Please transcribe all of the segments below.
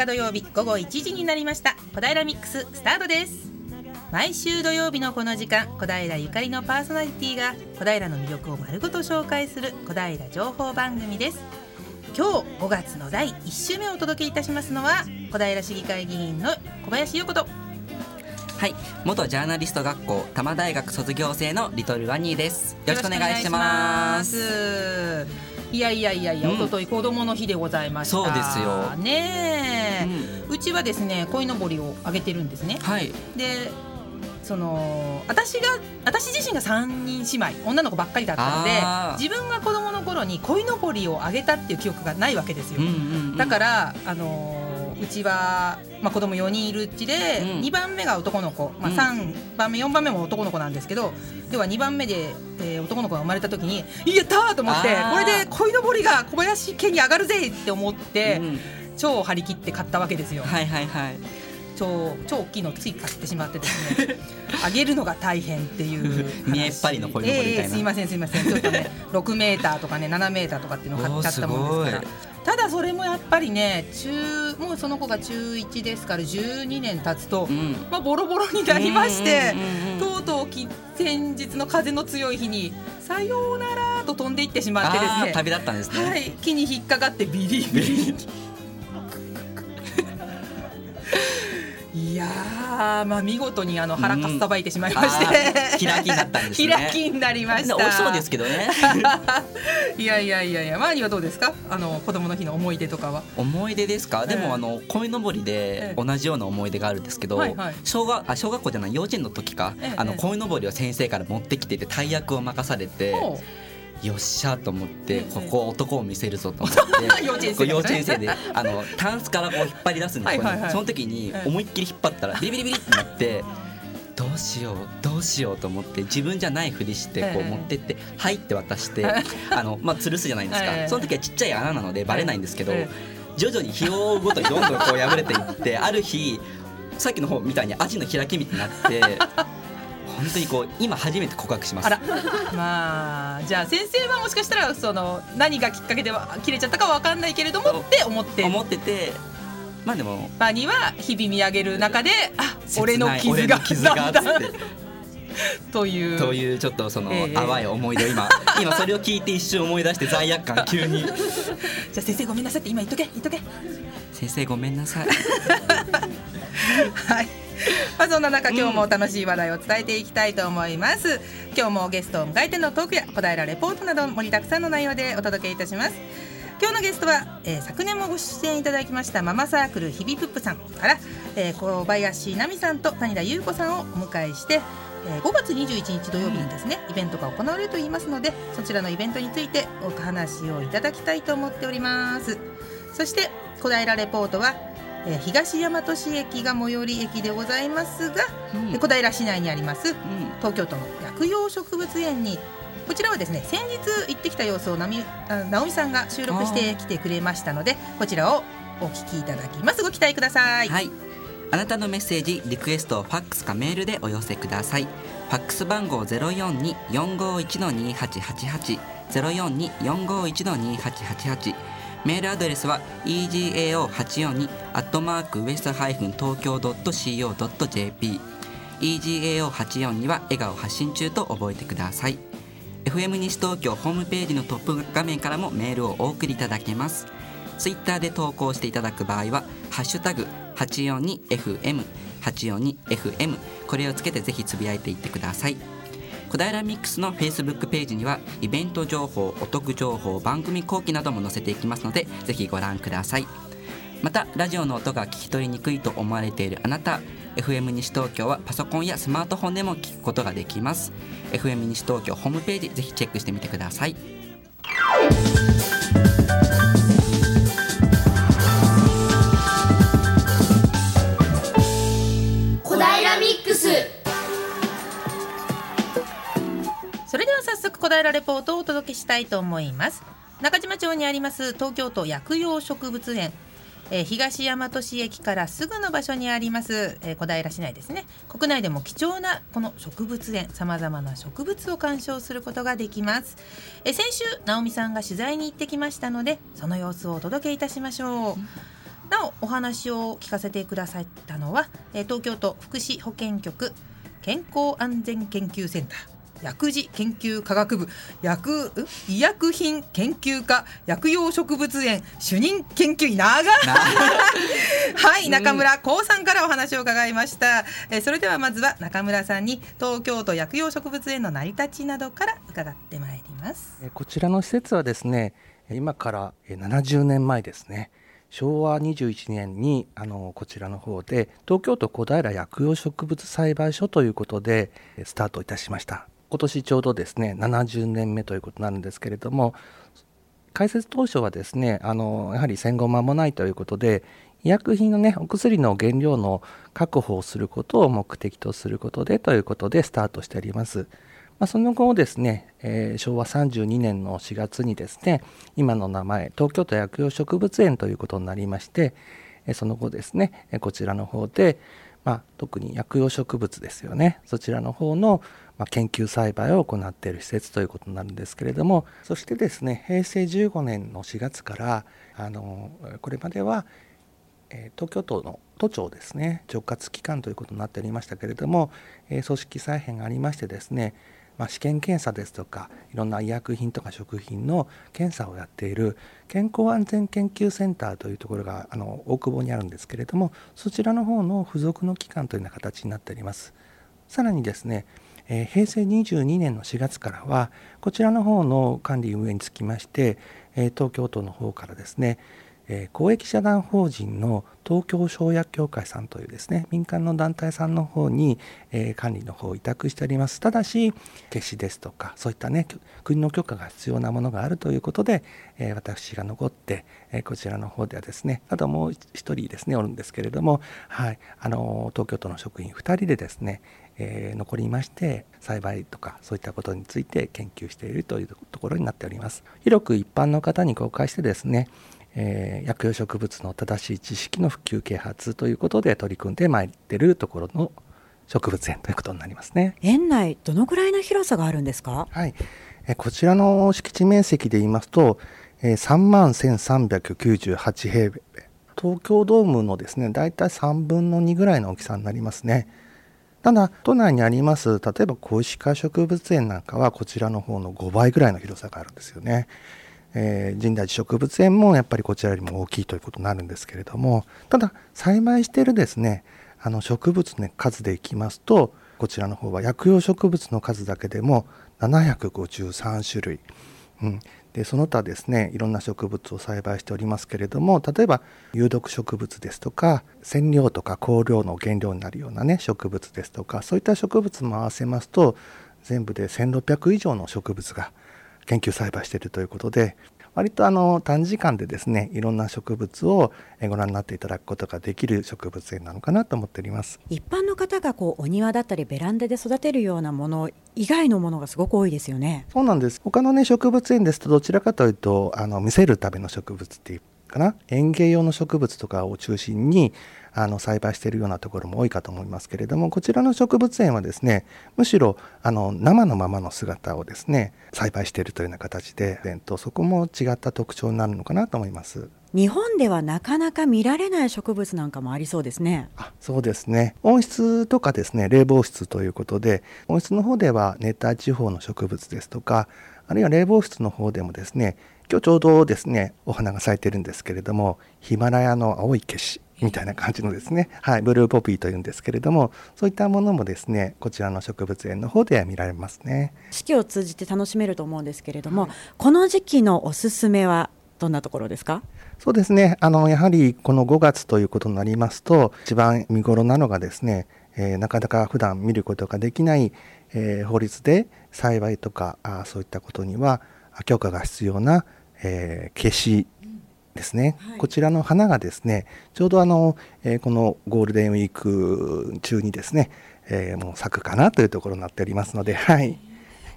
日土曜日午後1時になりました。小平ミックススタートです。毎週土曜日のこの時間小平ゆかりのパーソナリティが小平の魅力を丸ごと紹介する小平情報番組です。今日5月の第1週目をお届けいたしますのは小平市議会議員の小林優子と。はい元ジャーナリスト学校多摩大学卒業生のリトルワニーです。よろしくお願いしますいやいやいやいや、うん、一昨日子供の日でございました。そうですよ。ね、うん、うちはですね鯉のぼりをあげてるんですね。はい。でその私が私自身が3人姉妹女の子ばっかりだったので自分が子供の頃に鯉のぼりをあげたっていう記憶がないわけですよ、うんうんうん、だからあのうちは、まあ、子供4人いるうちで、うん、2番目が男の子、まあ、3番目4番目も男の子なんですけど要は2番目で、えー、男の子が生まれた時に「やった!」と思ってこれで鯉のぼりが小林家に上がるぜって思って、うん、超張り切って買ったわけですよ。はいはいはい超超大きいのつい買ってしまってですねあげるのが大変っていう見えっぱりの鯉のぼりみたいな、えー、すいませんすいません。ちょっとね6メーターとかね7メーターとかっていうのを買っちゃったもんですから。ただそれもやっぱりね中もうその子が中1ですから12年経つと、うん、まあ、ボロボロになりまして、とうとう先日の風の強い日に「さようなら」と飛んでいってしまってですね。旅立ったんですね、はい、木に引っかかってビリビリ。やまあ見事にあの腹かっさばいてしまいまして、うん、開きになったんですね。開きになりました。美味しそうですけどね。いやいやいやいや周りはどうですか？あの子供の日の思い出とかは。思い出ですか、でもあの鯉のぼりで同じような思い出があるんですけど、はいはい、小学あ小学校じゃない幼稚園の時か、あの鯉のぼりを先生から持ってきてて大役を任されて。よっしゃと思ってここ男を見せるぞと思って 幼稚園生であのタンスからこう引っ張り出すんですよ、その時に思いっきり引っ張ったらビリビリビリってなってどうしようどうしようと思って自分じゃないふりしてこう持ってって「はい」って渡して あのまあ吊るすじゃないですか。その時はちっちゃい穴なのでバレないんですけど徐々に日を追うごとにどんどんこう破れていってある日さっきの方みたいにアジの開きみたいになって 本当にこう今初めて告白します。あら。まあじゃあ先生はもしかしたらその何がきっかけでは切れちゃったかは分かんないけれどもって思って。思ってて。まあでもバニは日々見上げる中であ俺の傷が傷がって。という。というちょっとその、えー、淡い思い出を今今それを聞いて一瞬思い出して罪悪感急に。じゃあ先生ごめんなさいって今言っとけ言っとけ。先生ごめんなさい。はい まあそんな中今日も楽しい話題を伝えていきたいと思います、今日もゲストを迎えてのトークや小平レポートなど盛りだくさんの内容でお届けいたします。今日のゲストは、えー、昨年もご出演いただきましたママサークル日々プップさんから、えー、小林奈美さんと谷田優子さんをお迎えしてえー、5月21日土曜日にですね、イベントが行われると言いますのでそちらのイベントについてお話をいただきたいと思っております。そして小平レポートはえー、東大和市駅が最寄り駅でございますが、うん、小平市内にあります、うん、東京都の薬用植物園にこちらはですね先日行ってきた様子をなみ直美さんが収録してきてくれましたのでこちらをお聞きいただきます。ご期待ください、はい、あなたのメッセージリクエストをファックスかメールでお寄せください。ファックス番号ゼロ四二四五一の二八八八。ゼロ四二四五一の二八八八メールアドレスは egao842 アットマークウエストハイフン東京 .co.jp egao842 は笑顔発信中と覚えてください。FM 西東京ホームページのトップ画面からもメールをお送りいただけます。ツイッターで投稿していただく場合は「ハッシュタグ #842FM」842FM これをつけてぜひつぶやいていってください。小平ミックスの Facebook ページにはイベント情報お得情報番組後期なども載せていきますのでぜひご覧ください。またラジオの音が聞き取りにくいと思われているあなた FM 西東京はパソコンやスマートフォンでも聞くことができます。FM 西東京ホームページぜひチェックしてみてください。小平レポートをお届けしたいと思います。中島町にあります東京都薬用植物園。えー、東大和市駅からすぐの場所にあります、えー、小平市内ですね。国内でも貴重なこの植物園さまざまな植物を鑑賞することができます、えー、先週直美さんが取材に行ってきましたのでその様子をお届けいたしましょう、なおお話を聞かせてくださったのは、えー東京都福祉保健局健康安全研究センター薬事研究科学部薬う？医薬品研究科薬用植物園主任研究員長い。はい中村光さんからお話を伺いました、えーそれではまずは中村さんに東京都薬用植物園の成り立ちなどから伺ってまいります。えーこちらの施設はですねえー今からえー70年前ですね。昭和21年にあのこちらの方で東京都小平薬用植物栽培所ということでえースタートいたしました今年ちょうどですね70年目ということになるんですけれども開設当初はですねあのやはり戦後間もないということで医薬品のねお薬の原料の確保をすることを目的とすることでということでスタートしております。まあ、その後ですね、えー昭和32年の4月にですね今の名前東京都薬用植物園ということになりましてえその後ですねこちらの方で、まあ、特に薬用植物ですよねそちらの方の、ま、研究栽培を行っている施設ということになるんですけれどもそしてですね平成15年の4月からあのこれまでは東京都の都庁ですね直轄機関ということになっておりましたけれども、組織再編がありましてですね、まあ、試験検査ですとかいろんな医薬品とか食品の検査をやっている健康安全研究センターというところがあの大久保にあるんですけれどもそちらの方の付属の機関というような形になっております。さらにですねえー平成22年の4月からはこちらの方の管理運営につきまして、えー東京都の方からですね、えー公益社団法人の東京生薬協会さんというですね民間の団体さんの方に、え管理の方を委託しております。ただし決死ですとかそういったね国の許可が必要なものがあるということで、え私が残って、えこちらの方ではですねあともう一人ですねおるんですけれども、はい、あの東京都の職員2人でですねえー残りまして栽培とかそういったことについて研究しているというところになっております。広く一般の方に公開してですね、えー薬用植物の正しい知識の普及啓発ということで取り組んでまいっているところの植物園ということになりますね。園内どのぐらいの広さがあるんですか？はい、えーこちらの敷地面積で言いますと、えー、3万1398平米東京ドームのですね大体3分の2ぐらいの大きさになりますねただ都内にあります例えば小石川植物園なんかはこちらの方の5倍ぐらいの広さがあるんですよね、えー神代寺植物園もやっぱりこちらよりも大きいということになるんですけれども。ただ栽培しているですねあの植物の数でいきますとこちらの方は薬用植物の数だけでも753種類、うん、でその他ですねいろんな植物を栽培しておりますけれども例えば有毒植物ですとか染料とか香料の原料になるようなね植物ですとかそういった植物も合わせますと全部で1600以上の植物が研究栽培しているということで割とあの短時間でですねいろんな植物をえご覧になっていただくことができる植物園なのかなと思っております。一般の方がこうお庭だったりベランダで育てるようなもの以外のものがすごく多いですよね。そうなんです。他のね植物園ですとどちらかというとあの見せるための植物っていうかな。園芸用の植物とかを中心にあの栽培しているようなところも多いかと思いますけれどもこちらの植物園はですねむしろあの生のままの姿をですね栽培しているというような形でとそこも違った特徴になるのかなと思います。日本ではなかなか見られない植物なんかもありそうですねあそうですね温室とかですね冷房室ということで温室の方では熱帯地方の植物ですとかあるいは冷房室の方でもですね今日ちょうどですねお花が咲いてるんですけれどもヒマラヤの青い消しみたいな感じのですね、はい、ブルーポピーというんですけれどもそういったものもですねこちらの植物園の方では見られますね。四季を通じて楽しめると思うんですけれども、この時期のおすすめはどんなところですか？そうですね。あのやはりこの5月ということになりますと一番見頃なのがですね、えーなかなか普段見ることができない、えー法律で栽培とかあーそういったことにはあ許可が必要な、えー、消しですね、はい。こちらの花がですねちょうどあの、えーこのゴールデンウィーク中にですね、えーもう咲くかなというところになっておりますので、はい、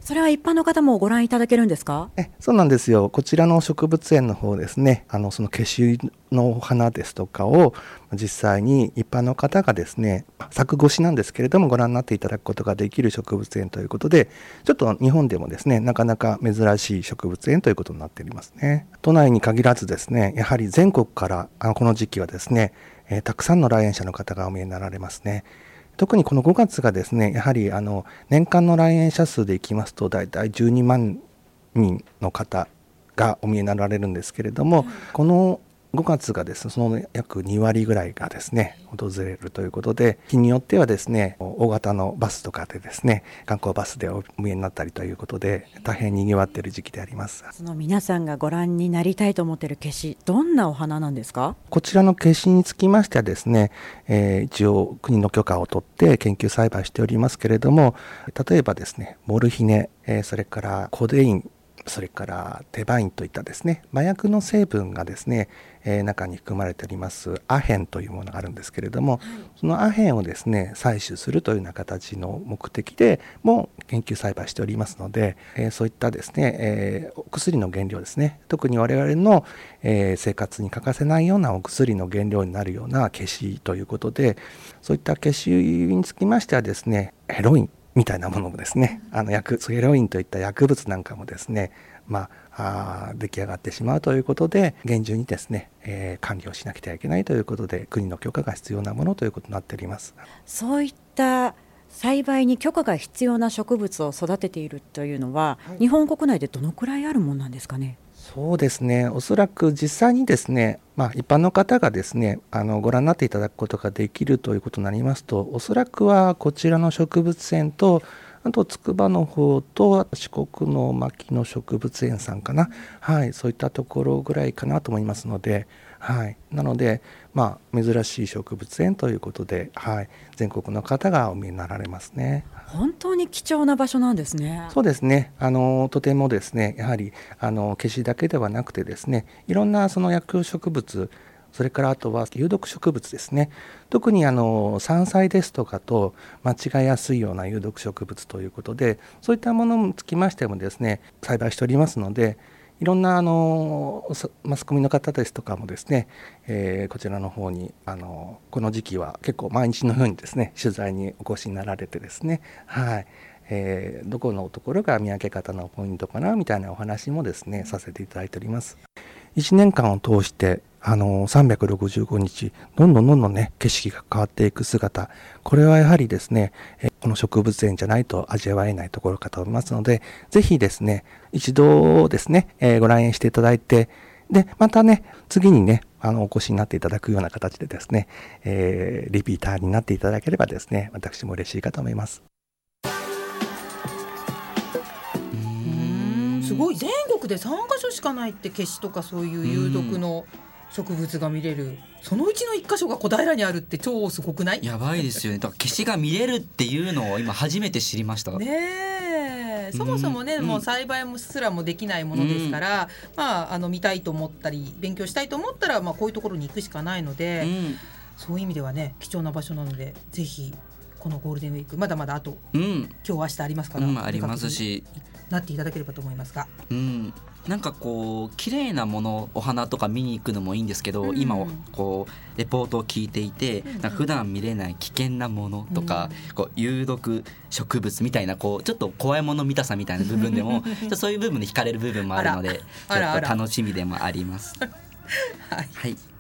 それは一般の方もご覧いただけるんですか？えそうなんですよ。こちらの植物園の方ですね。あのそのケシの花ですとかを実際に一般の方がですね作越しなんですけれどもご覧になっていただくことができる植物園ということでちょっと日本でもですねなかなか珍しい植物園ということになっておりますね。都内に限らずですねやはり全国からあのこの時期はですね、えーたくさんの来園者の方がお見えになられますね。特にこの5月がですねやはりあの年間の来園者数でいきますと大体12万人の方がお見えになられるんですけれども、この5月がですねその約2割ぐらいがですね訪れるということで日によってはですね大型のバスとかでですね観光バスでお見えになったりということで大変にぎわっている時期であります。その皆さんがご覧になりたいと思っている消しどんなお花なんですか？こちらの消しにつきましてはですね、えー一応国の許可を取って研究栽培しておりますけれども例えばですねモルヒネ、えーそれからコデインそれからテバインといったですね麻薬の成分がですね、えー中に含まれておりますアヘンというものがあるんですけれども、そのアヘンをですね採取するというような形の目的でも研究栽培しておりますので、えーそういったですね、えーお薬の原料ですね。特に我々の、えー生活に欠かせないようなお薬の原料になるような消しということでそういった消しにつきましてはですねヘロインみたいなものもですねあの薬ヘロインといった薬物なんかもですねまあ、あー出来上がってしまうということで厳重にですね、えー管理をしなくてはいけないということで国の許可が必要なものということになっております。そういった栽培に許可が必要な植物を育てているというのは、日本国内でどのくらいあるもんなんですかね？そうですね。おそらく実際にですね、まあ、一般の方がですねあのご覧になっていただくことができるということになりますとおそらくはこちらの植物園とあと筑波の方と四国の牧野植物園さんかな、はい、そういったところぐらいかなと思いますので、はい、なので、まあ、珍しい植物園ということで、はい、全国の方がお見えになられますね。本当に貴重な場所なんですね。そうですね。あのとてもですねやはりあの消しだけではなくてですねいろんなその薬用植物それからあとは有毒植物ですね特にあの山菜ですとかと間違いやすいような有毒植物ということでそういったものにつきましてもですね栽培しておりますのでいろんなあのマスコミの方ですとかもですね、えーこちらの方にあのこの時期は結構毎日のようにですね取材にお越しになられてですねはい、えーどこのところが見分け方のポイントかなみたいなお話もですねさせていただいております。1年間を通してあの365日どんどんどんどんね景色が変わっていく姿。これはやはりですねこの植物園じゃないと味わえないところかと思いますのでぜひですね一度ですね、えーご来園していただいてでまたね次にねあのお越しになっていただくような形でですね、えーリピーターになっていただければですね私も嬉しいかと思います。すごい。全国で3カ所しかないって消しとかそういう有毒の。植物が見れる。そのうちの1箇所が小平にあるって超すごくない？やばいですよね。だから消しが見れるっていうのを今初めて知りました、ねえ。そもそもね、うん。もう栽培もすらもできないものですから、まああの見たいと思ったり勉強したいと思ったら、まあ、こういうところに行くしかないので、うん。そういう意味ではね貴重な場所なのでぜひこのゴールデンウィークまだまだあとうん、今日明日ありますから、うん、ありますし、なっていただければと思いますが。うん、なんかこう綺麗なものお花とか見に行くのもいいんですけど、うん。今こうレポートを聞いていて、うん。うんなんか普段見れない危険なものとか、こう有毒植物みたいなこうちょっと怖いもの見たさみたいな部分でも そういう部分で惹かれる部分もあるのでちょっと楽しみでもあります。はい。はい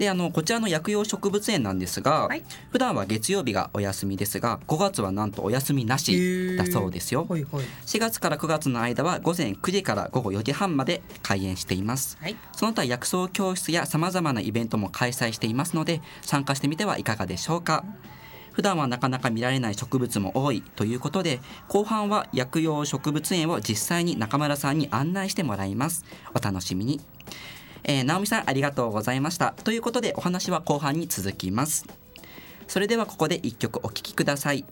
であのこちらの薬用植物園なんですが、はい。普段は月曜日がお休みですが5月はなんとお休みなしだそうですよ。はいはい。4月から9月の間は午前9時から午後4時半まで開園しています。はい。その他薬草教室やさまざまなイベントも開催していますので参加してみてはいかがでしょうか。普段はなかなか見られない植物も多いということで後半は薬用植物園を実際に中村さんに案内してもらいます。お楽しみにえー、直美さんありがとうございました。ということでお話は後半に続きます。それではここで一曲お聴きください。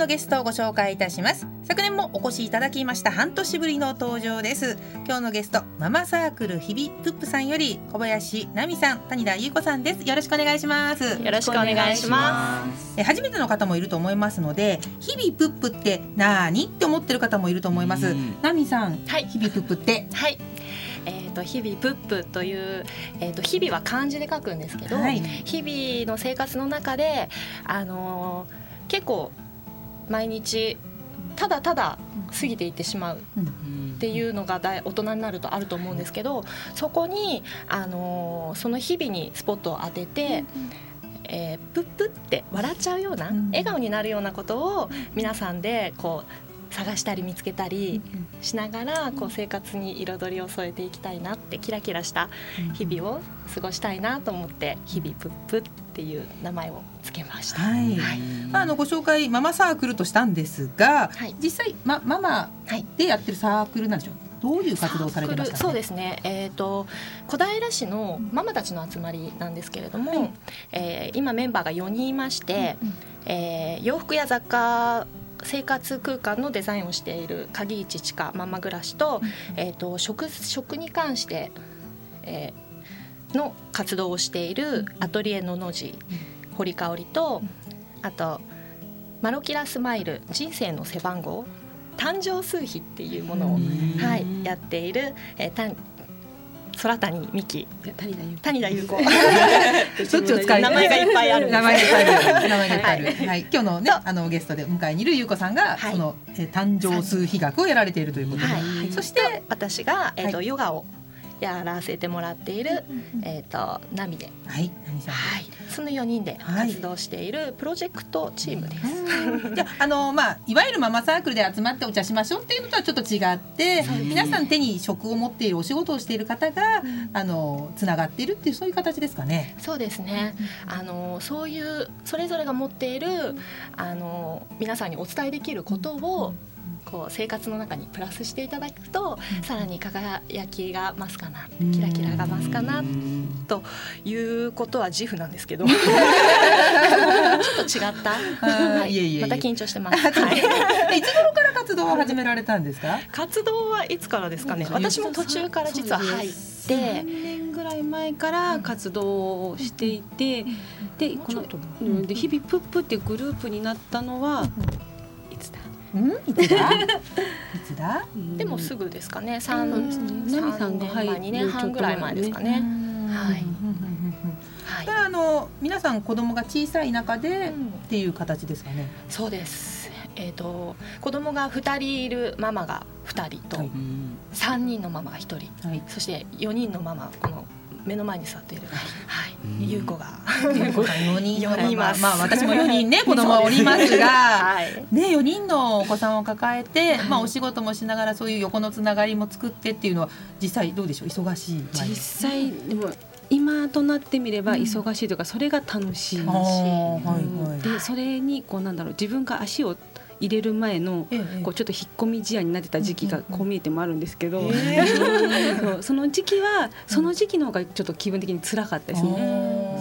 のゲストをご紹介いたします。昨年もお越しいただきました半年ぶりの登場です。今日のゲストママサークル日々プップさんより小林奈美さん谷田優子さんです。よろしくお願いします。よろしくお願いします。え初めての方もいると思いますので日々プップって何って思ってる方もいると思います。うん。奈美さんはい。日々プップって？はい。えー、と日々プップという、えー、と日々は漢字で書くんですけど、はい。日々の生活の中で、あのー結構毎日ただただ過ぎていってしまうっていうのが大大人になるとあると思うんですけどそこに、あのーその日々にスポットを当てて、えープップって笑っちゃうような、うん。笑顔になるようなことを皆さんでこう探したり見つけたりしながらこう生活に彩りを添えていきたいなってキラキラした日々を過ごしたいなと思って「日々プップ」っていう名前をつけました。はい、まあ、あのご紹介ママサークルとしたんですが、はい。実際、ま、ママはい。でやってるサークルなんでしょう？どういう活動をされてますか、ね、そうですね。えっ、と小平市のママたちの集まりなんですけれども、はい。えー今メンバーが4人いまして、えー洋服や雑貨生活空間のデザインをしている鍵市千佳ママ暮らしと,、えー、と食食に関して、えーの活動をしているアトリエのの字堀香織とあとマロキラスマイル人生の背番号誕生数比っていうものを、はい、やっている、えー、たん空谷美希。谷田優谷田優子。そ っちを使い名前がいっぱいある名前がいっぱいある。名前がいっぱいある。ははい、今日のね、あのゲストで迎えにいるゆうこさんが、はい。その、えー誕生数比学をやられているということで。はい。そして、私が、えーとはヨガをやらせてもらっている、えー、とナミで、はい、何さん。はい、その4人ではい活動しているプロジェクトチームです。じゃあ、あの、まあ、いわゆるママサークルで集まってお茶しましょうっていうのとはちょっと違って。皆さん手に職を持っているお仕事をしている方が、あの、つながっているっていう、そういう形ですかね。そうですね。あのそういうそれぞれが持っているあの皆さんにお伝えできることを。こう生活の中にプラスしていただくと、さらに輝きが増すかなキラキラが増すかなということは自負なんですけど。ちょっと違った、ーはい。また緊張してます、はい、でいつ頃から活動を始められたんですか？活動はいつからですかね？私も途中から実は入って。3年ぐらい前から活動をしていて、でこのうん。で日々プップっていうグループになったのはうん、いつだ？いつだ？でもすぐですかね。三ですねナミさんが入る？2年半ぐらい前ですかね。はい。はい。それはあの皆さん子供が小さい中でうんっていう形ですかね。そうです。えっ、と子供が2人いるママが2人と、はい。3人のママが1人。はい。そして4人のママこの目の前に座っている、はい。うん。優子が。ゆうこさん四人。四人います。まあまあ私も四人ね 子供はおりますが。はい。ね、4人のお子さんを抱えて、はいまあ、お仕事もしながらそういう横のつながりも作ってっていうのは実際どうでしょう？忙しい実際でも今となってみれば忙しいというかそれが楽しい。あーはいはいでそれにこうなんだろう自分が足を入れる前のええこうちょっと引っ込み思案になってた時期がこう見えてもあるんですけど、え その時期はその時期の方がちょっと気分的に辛かったですね。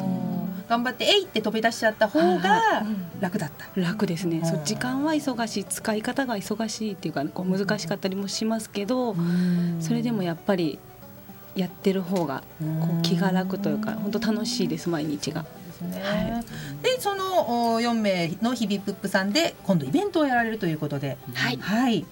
頑張って「えい!」って飛び出しちゃった方が楽だった。楽ですね。そううん時間は忙しい、使い方が忙しいっていうか、こう難しかったりもしますけど、それでもやっぱりやってる方がこう気が楽というか、本当楽しいです毎日が。ですね。はでそのお4名の日々プップさんで今度イベントをやられるということで、はい。はい。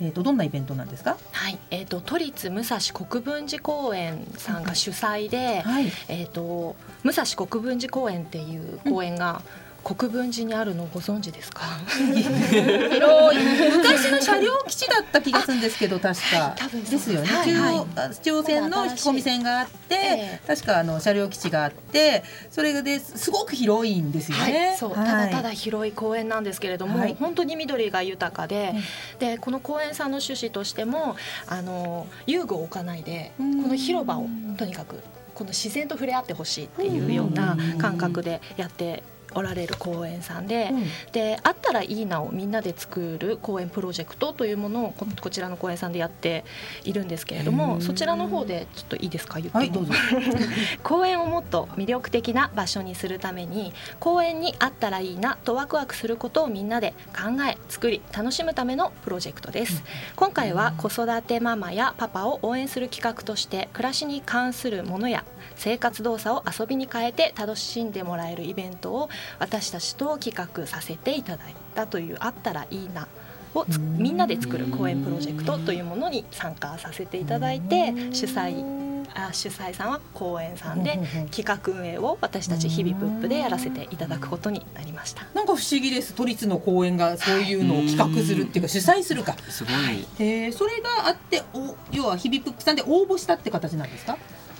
えー、とどんなイベントなんですか、はい、えっ、と都立武蔵国分寺公園さんが主催で、はい、えっ、と武蔵国分寺公園っていう公園が国分寺にあるのをご存知ですか？広い昔の車両基地だった気がするんですけど確か、多分です。よね、はい中央はい。あ中央線の引き込み線があって、ええ。確かあの車両基地があってそれですごく広いんですよね。はい、そう、ただただ広い公園なんですけれども、はい。本当に緑が豊かで、でこの公園さんの趣旨としてもあの遊具を置かないでこうん。の広場をとにかくこの自然と触れ合ってほしいっていうような感覚でやっておられる公園さんで、うん。であったらいいなをみんなで作る公園プロジェクトというものをここちらの公園さんでやっているんですけれどもそちらの方でちょっといいですか？言っても、はい 公園をもっと魅力的な場所にするために公園にあったらいいなとワクワクすることをみんなで考え作り楽しむためのプロジェクトです、今回は子育てママやパパを応援する企画として暮らしに関するものや生活動作を遊びに変えて楽しんでもらえるイベントを私たちと企画させていただいたというあったらいいなをつみんなで作る公演プロジェクトというものに参加させていただいて主催あ主催さんは公園さんで企画運営を私たち日々プップでやらせていただくことになりました。なんか不思議です。都立の公園がそういうのを企画するっていうか主催するか。すごい。へーそれがあってお要は日々プップさんで応募したって形なんですか？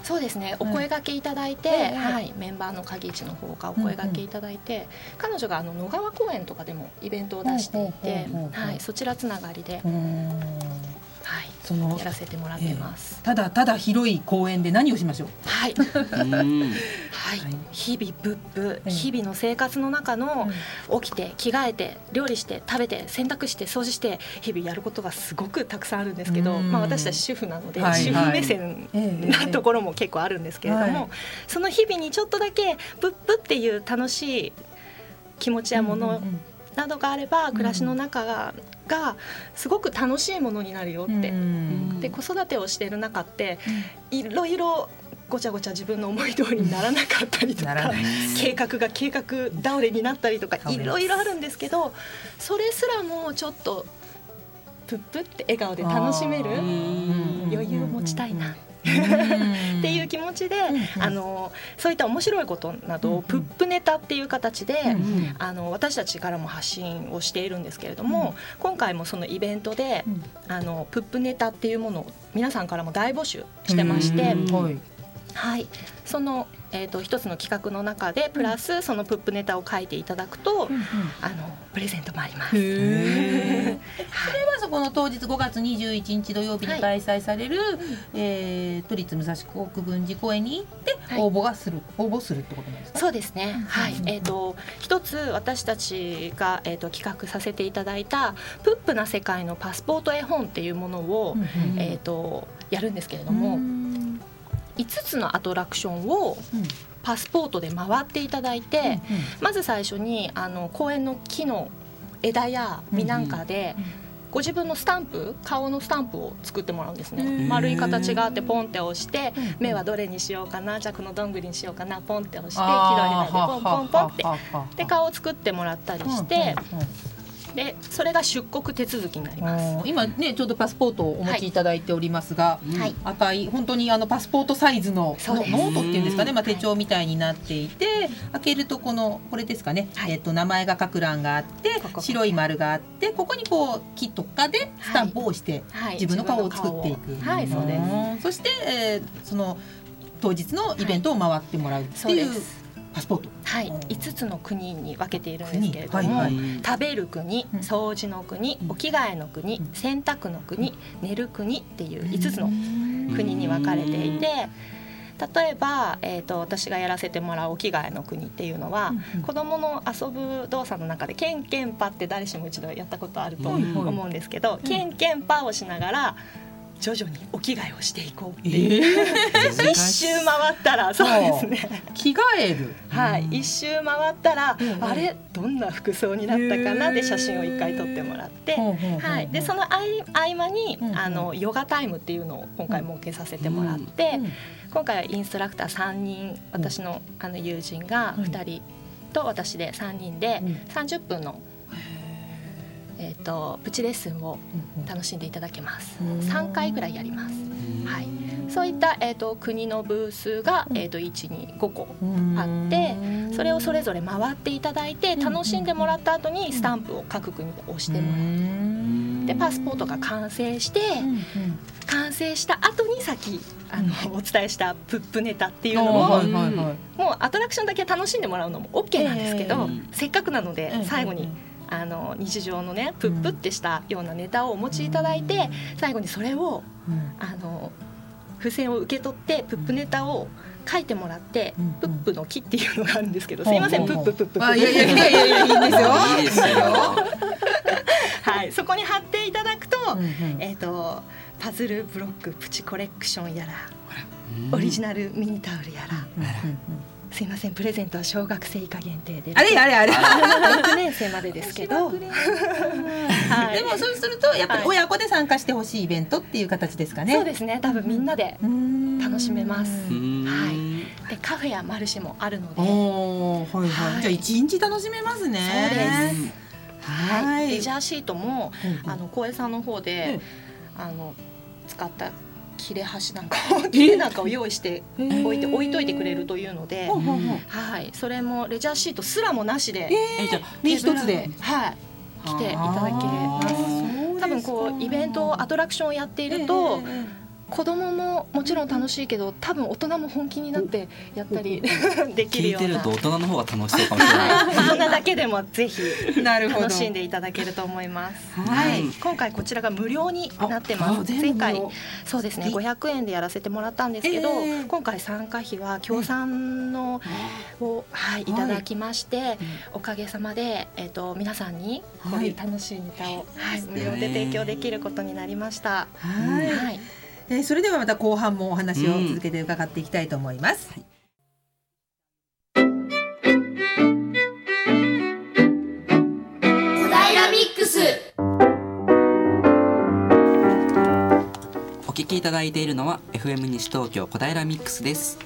そうですね。お声掛けいただいて、ええはい、メンバーの鍵市の方がお声掛けいただいて、彼女があの野川公園とかでもイベントを出していてはい。そちらつながりで、はい、そのやらせてもらってます。ただただ広い公園で何をしましょう？はい、うん。はい。はい、日々ブップ、ええ。日々の生活の中の起きて着替えて料理して食べて洗濯して掃除して日々やることがすごくたくさんあるんですけど、うん。まあ、私たち主婦なので、はい。主婦目線ええなところも結構あるんですけれども、はい。その日々にちょっとだけブップっていう楽しい気持ちやものうんうんうんなどがあれば、暮らしの中ががすごく楽しいものになるよって。うん。で子育てをしている中っていろいろごちゃごちゃ自分の思い通りにならなかったりとか計画が計画倒れになったりとかいろいろあるんですけどそれすらもちょっとプップって笑顔で楽しめるうん余裕を持ちたいな。うんっていう気持ちでうんあのそういった面白いことなどうんをプップネタっていう形でうんあの私たちからも発信をしているんですけれども今回もそのイベントでうん。あのプップネタっていうものを皆さんからも大募集してまして、うん。はいはい、その、えー、と一つの企画の中でプラスそのプップネタを書いていただくと、あのプレゼントもあります。それはそこの当日5月21日土曜日に開催される、えー都立武蔵国分寺公園に行ってはい。応募がする、応募するってことなんですか？そうですね。はいうん。えっ、と一つ私たちがえっ、と企画させていただいたプップな世界のパスポート絵本っていうものを、うんうん。えっ、とやるんですけれどうも、ん5つのアトラクションをうん。パスポートで回っていただいて、まず最初にあの公園の木の枝や実なんかで、うんうん。ご自分のスタンプ顔のスタンプを作ってもらうんですね。丸い形があってポンって押してうん目はどれにしようかなじゃあこのどんぐりにしようかなポンって押してあー。軌道にないでポンポンポンって。で顔を作ってもらったりしてうんうんうんでそれが出国手続きになります。今ねちょうどパスポートをお持ちいただいておりますが、はい。赤い本当にあのパスポートサイズのノノートっていうんですかね、まあ、はい手帳みたいになっていて、開けるとこのこれですかね、はい。えっと名前が書く欄があって白い丸があってここにこう木とかでスタンプを押して、はい。自分の顔を作っていく。はいそうです。ん。そして、えーその当日のイベントを回ってもらうってそうでいパスポート。はい、5つの国に分けているんですけれども、国。はい食べる国うん。掃除の国うん。お着替えの国うん。洗濯の国寝る国っていう5つの国に分かれていて例えば、えー、と私がやらせてもらうお着替えの国っていうのは、うん子どもの遊ぶ動作の中でケンケンパって誰しも一度やったことあるとうん思うんですけど、ケンケンパをしながら徐々にお着替えをしていこうってえいう、ー。一周回ったらそうですね。着替える。はい、一周回ったら、うんあれどんな服装になったかな？で写真を一回撮ってもらって、はい、でその合間に、うんうん。あのヨガタイムっていうのを今回設けさせてもらって、うん今回はインストラクター3人私のあの友人がうん2人と私で3人でうん。30分の、えー、とプチレッスンを楽しんでいただけます。うん。3回ぐらいやります。はい、そういった、えー、と国のブースが、えー、と125個あってそれをそれぞれ回っていただいてうん。楽しんでもらった後にスタンプを各国で押してもらう。でパスポートが完成して完成した後にさっきあのお伝えしたプップネタっていうのもはいはいはいもうアトラクションだけ楽しんでもらうのも OK なんですけど、ええ。せっかくなのでうん最後に、あの日常のねプップってしたようなネタをお持ちいただいて最後にそれをうん。あの付箋を受け取ってプップネタを書いてもらって、うん。プップの木っていうのがあるんですけど、すいませんプッププップ。いやいやいやいやいやいですよいいですよ。はい。そこに貼っていただくと、えっ、とパズルブロックプチコレクションやらオリジナルミニタオルやら、すいませんプレゼントは小学生以下限定で。あれあれあれ。6年生までですけど、ではい。もそうするとやっぱりはい。親子で参加してほしいイベントっていう形ですかね。そうですね。多分みんなで楽しめます。はい。でカフェやマルシェもあるので、おーはいはい、はい。じゃあ一日楽しめますね。そうです。ははい。いレジャーシートも、うんあの小江さんの方で、あの使った切れ端なんかを切れなんかを用意して置いて置いといてくれるというので、はい、それもレジャーシートすらもなしで、えじゃあ身一つで。はい、来ていただけます。す多分こうイベントアトラクションをやっていると、子供ももちろん楽しいけど多分大人も本気になってやったり できる聞いてるようなと大人の方が楽しそうかもしれない。はい。そんなだけでもぜひ 楽しんでいただけると思います。はい。うん今回こちらが無料になってあます。前回そうですね500円でやらせてもらったんですけど、ええ。今回参加費は協賛のをはいいただきまして、おかげさまでえっ、と皆さんにこういう楽しいネタを、はい、無料で提供できることになりました。はい、はい。えーそれではまた後半もお話を続けて伺っていきたいと思います、小平ミックス。お聞きいただいているのは FM 西東京小平ミックスです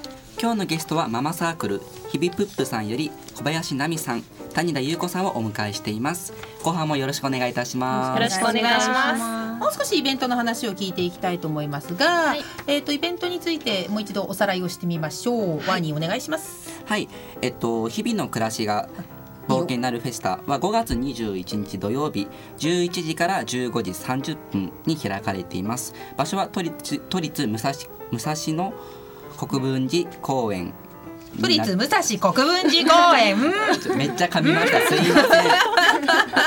今日のゲストはママサークル日々プップさんより小林奈美さん谷田優子さんをお迎えしています。後半もよろしくお願いいたします。よろしくお願いします。もう少しイベントの話を聞いていきたいと思いますが、はい。えっ、とイベントについてもう一度おさらいをしてみましょう、ワニーお願いします。はい、えっと日々の暮らしが冒険になるフェスタは5月21日土曜日11時から15時30分に開かれています。場所は都立都立武蔵武蔵野国分寺公園。都立武蔵国分寺公園。めっちゃ噛みました。すいません。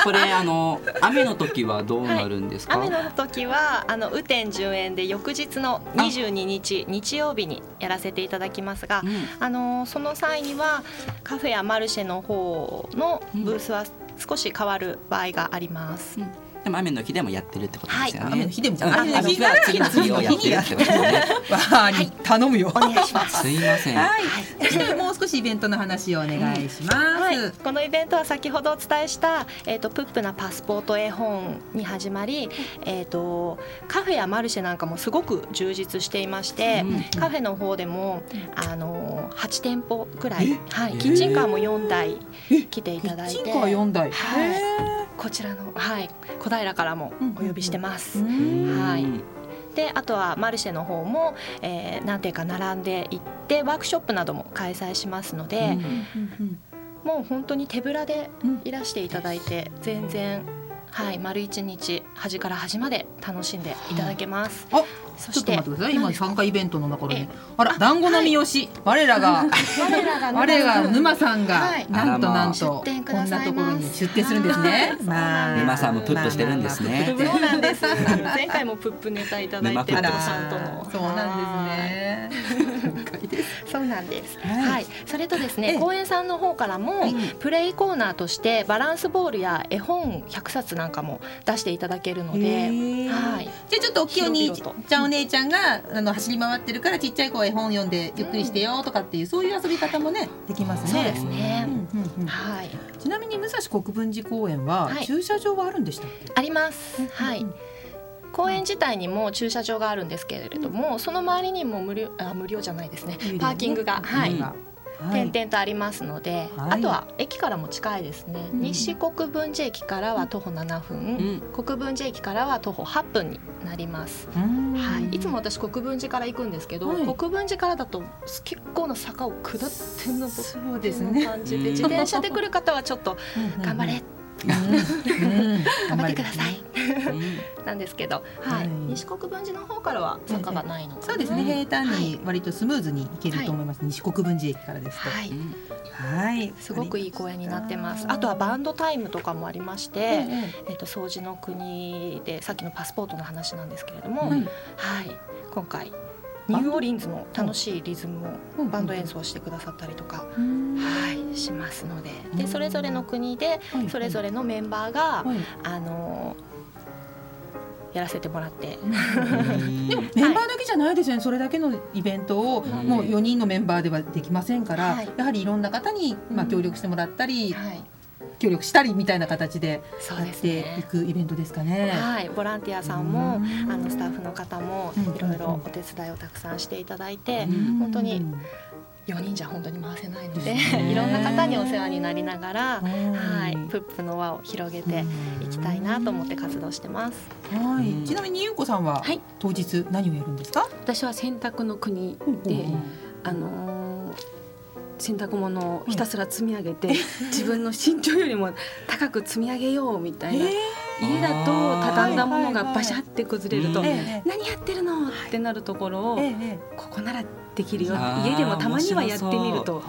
これあの雨の時はどうなるんですか、雨の時はあの雨天順延で翌日の22日日曜日にやらせていただきますが、うん。あのその際にはカフェやマルシェの方のブースは少し変わる場合があります。でも雨の日でもやってるってことですよね、雨の日でもじゃうんない雨の日は次の日をやってるってことですね。ワニー頼むよお願いします。すいません。はい、そしてもう少しイベントの話をお願いします、はい、このイベントは先ほどお伝えした、えー、とプップなパスポート絵本に始まり、えー、とカフェやマルシェなんかもすごく充実していまして、うんカフェの方でも、あのー8店舗くらい、はい、キッチンカーも4台来ていただいて。キッチンカー4台。はい、こちらの、はい、小平からもお呼びしてます。うん。はい。うんであとはマルシェの方も、えー何店か並んでいってワークショップなども開催しますので、もう本当に手ぶらでいらしていただいて全然はい丸一日端から端まで楽しんでいただけます。あそちょっと待ってください。今参加イベントの中でえねあら団子の三好。我らが 我らが我が沼さんが、はい。なんとなんとこんなところに出店するんですね。まあ沼さんもプップしてるんですね。そうなんです。前回もプップネタいただいてそうなんですね。そうなんです。はいはい、それとですええね、公園さんの方からも、プレイコーナーとしてバランスボールや絵本100冊なんかも出していただけるので、はい。じゃあちょっと大きいお兄広々とちゃんお姉ちゃんがあの走り回ってるからちっちゃい子は絵本読んでゆっくりしてよとかっていうそういう遊び方もねできますね。そうですね。うんうんうんはい、ちなみに武蔵国分寺公園ははい駐車場はあるんでしたっけ？あります。はい。公園自体にも駐車場があるんですけれども、その周りにも無料あ無料じゃないですね。パーキングが、はい。うん。点々とありますので、はい。あとは駅からも近いですね、うん。西国分寺駅からは徒歩7分、うん。国分寺駅からは徒歩8分になります、うん。はい、いつも私国分寺から行くんですけど、はい。国分寺からだと結構な坂を下って登ってそうですね。感じでうん自転車で来る方はちょっと頑張れ、うんうん頑張ってください、うん。なんですけど、はい。はい。西国分寺の方からは坂がないの。かな、そうですね。平坦に割とスムーズに行けると思います。西国分寺駅からですと。はい、はい。すごくいい公園になってます。ああとはバンドタイムとかもありまして、ええっと掃除の国でさっきのパスポートの話なんですけれども、はいはい、今回ニューオーリンズの楽しいリズムをバンド演奏してくださったりとか、はい、しますので。でそれぞれの国ではい。それぞれのメンバーが、はい。あのやらせてもらって、でもメンバーだけじゃないですよね、それだけのイベントをうんもう4人のメンバーではできませんから、はい。やはりいろんな方にまあうん。協力してもらったり、はい、協力したりみたいな形でやっていね。くイベントですかね。はい、ボランティアさんもうん。あのスタッフの方もうん。いろいろお手伝いをたくさんしていただいてうん。本当に4人じゃ本当に回せないので いろんな方にお世話になりながら、ははい、プップの輪を広げていきたいなと思って活動してます。はい、うん。ちなみにゆうこさんははい。当日何をやるんですか？私は洗濯の国で、あのー洗濯物をひたすら積み上げて、自分の身長よりも高く積み上げようみたいな、家だと畳んだものがバシャって崩れると、何やってるの？ってなるところを、ここならできるよ。家でもたまにはやってみると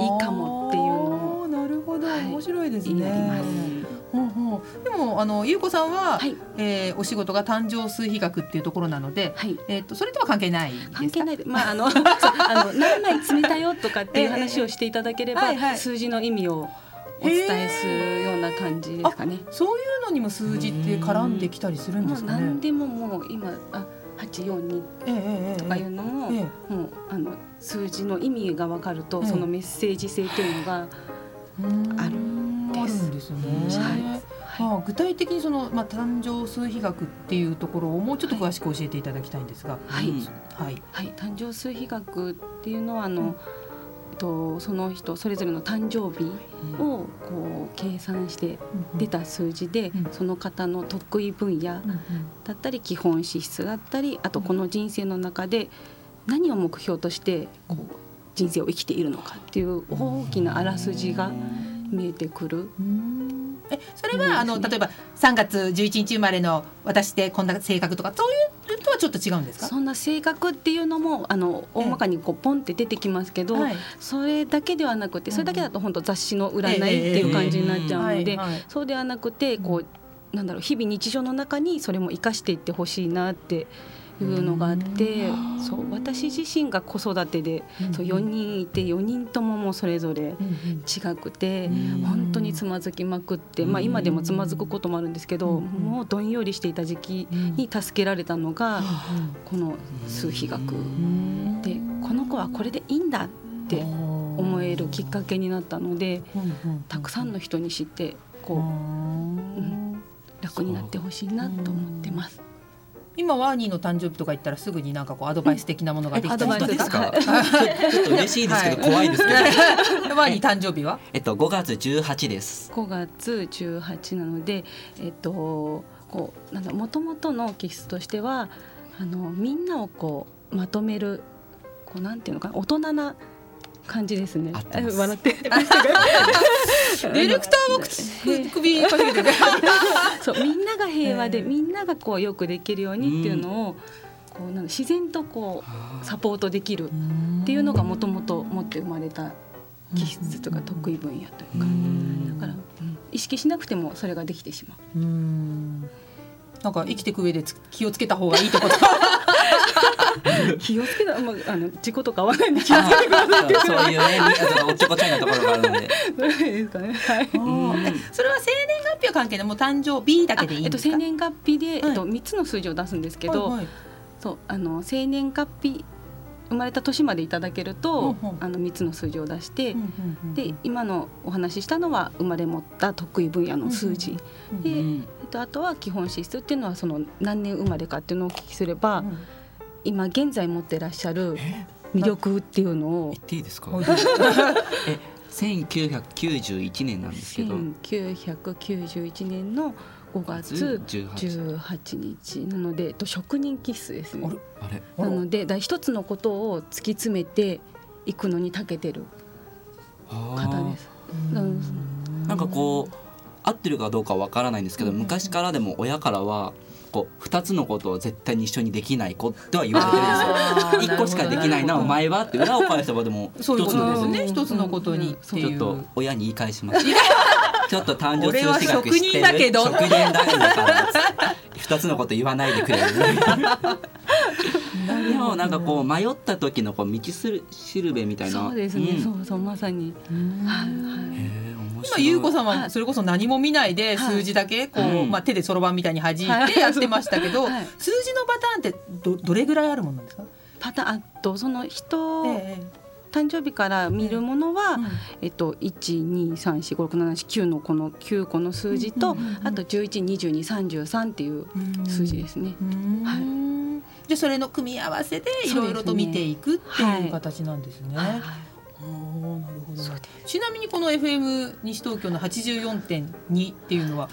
えいいかもっていうのをなるほど、はい面白いですね。やりますほうほうでもあのゆうこさんは、はい。えーお仕事が誕生数比学っていうところなので、はい。えっ、とそれとは関係ないですか？関係ない。で、まああの あの何枚詰めたよとかっていう話をしていただければ、ええ。はいはい。数字の意味をお伝えするような感じですかね。そういうのにも数字って絡んできたりするんですかね？何でももう今あ八四二とかいうのも、ええ。もうあの数字の意味が分かると、ええ。そのメッセージ性というのが、ある。んですですね。はい。あ具体的にその、まあ、誕生数比学っていうところをもうちょっと詳しく教えていただきたいんですが、はい。うん。はい、はい、誕生数比学っていうのはあの、えっとその人それぞれの誕生日をこう計算して出た数字で、うんその方の得意分野うんうん。だったり基本資質だったりあとこの人生の中で何を目標としてこう人生を生きているのかっていう大きなあらすじが見えてくる？うん。えそれは、うん。あの例えば3月11日生まれの私ってこんな性格とかそういうとはちょっと違うんですか？そんな性格っていうのもあの大まかにこうポンって出てきますけど、はい。それだけではなくてそれだけだと本当雑誌の占いっえ。えていう感じになっちゃうので、そうではなくてこうなんだろう日々日常の中にそれも生かしていってほしいなっていうのがあってそう私自身が子育てでそう4人いて4人とももうそれぞれうんうん。違くてうん。本当につまずきまくって、まあ、今でもつまずくこともあるんですけどうんもうどんよりしていた時期に助けられたのがこの数比学。うん。でこの子はこれでいいんだって思えるきっかけになったのでたくさんの人に知ってこううん楽になってほしいなと思ってます。今ワーニーの誕生日とか言ったらすぐになんかこうアドバイス的なものができたりアドバイスですか？はいちょっと嬉しいですけどはい。怖いですけどワーニー誕生日はえっと5月18です。5月18なので、えっと、こうなんだ元々の気質としてはあのみんなをこうまとめるこうなんていうのかな大人な感じですね。笑って。ディレクターも口首かけてるそうみんなが平和で、ええみんながこうよくできるようにっていうのを、こうなんだ自然とこうサポートできるっていうのがもともと持って生まれた気質とか得意分野というか、だから、うん意識しなくてもそれができてしまう。うんなんか生きていく上でつ気をつけた方がいいってこと。気をつけた、まあ、あの事故とか合わないんで気をつけてくださいってそういうねちょっとおっちょこちょいなところがあるので。どれですかね。はそれは生年月日は関係ないもう誕生日だけでいいえっとんですか？生年月日で、はい。えっと三つの数字を出すんですけど、はいはい。そうあの生年月日生まれた年までいただけると、うんう。んあの三つの数字を出して、うんうんうんで今のお話ししたのは生まれ持った得意分野の数字、うんで、うんえっとあとは基本資質っていうのはその何年生まれかっていうのをお聞きすれば、うん。今現在持ってらっしゃる魅力っていうのを言っていいですか？は いえ1991年なんですけど。1991年の5月18 18日なので、えっと、職人気質ですね。なのでだ一つのことを突き詰めていくのに長けてる方です。うん。なんかこう合ってるかどうかわからないんですけど昔からでも親からはこう2つのことを絶対に一緒にできない子とは言われてるんですよ。1個しかできないなお前はって裏を返せばでも一つそういうことですのことね一つのことにちょっと親に言い返します。ちょっと誕生数字学知ってる職人だけど。職人だから二つのこと言わないでくれる。なでもなんかこう迷った時のこう道するしるべみたいな。そうですね、ん。そうそうまさに、はいはい。へえ面今優子さんはそれこそ何も見ないではい。数字だけこう、うん。まあ、手でそろばんみたいに弾いはい。てやってましたけど、はい。数字のパターンってどどれぐらいあるものなんですか、パターンあとその人、え誕生日から見るものは、ええっと一二三四五六七八九のこの九個の数字と、うんうんうんうん。あと十一二十二三十三っていううん。数字ですね。うん。でそれの組み合わせでいろいろと見ていくっていう形なんですね。はい。おーなるほど。ちなみにこの FM 西東京の84.2っていうのは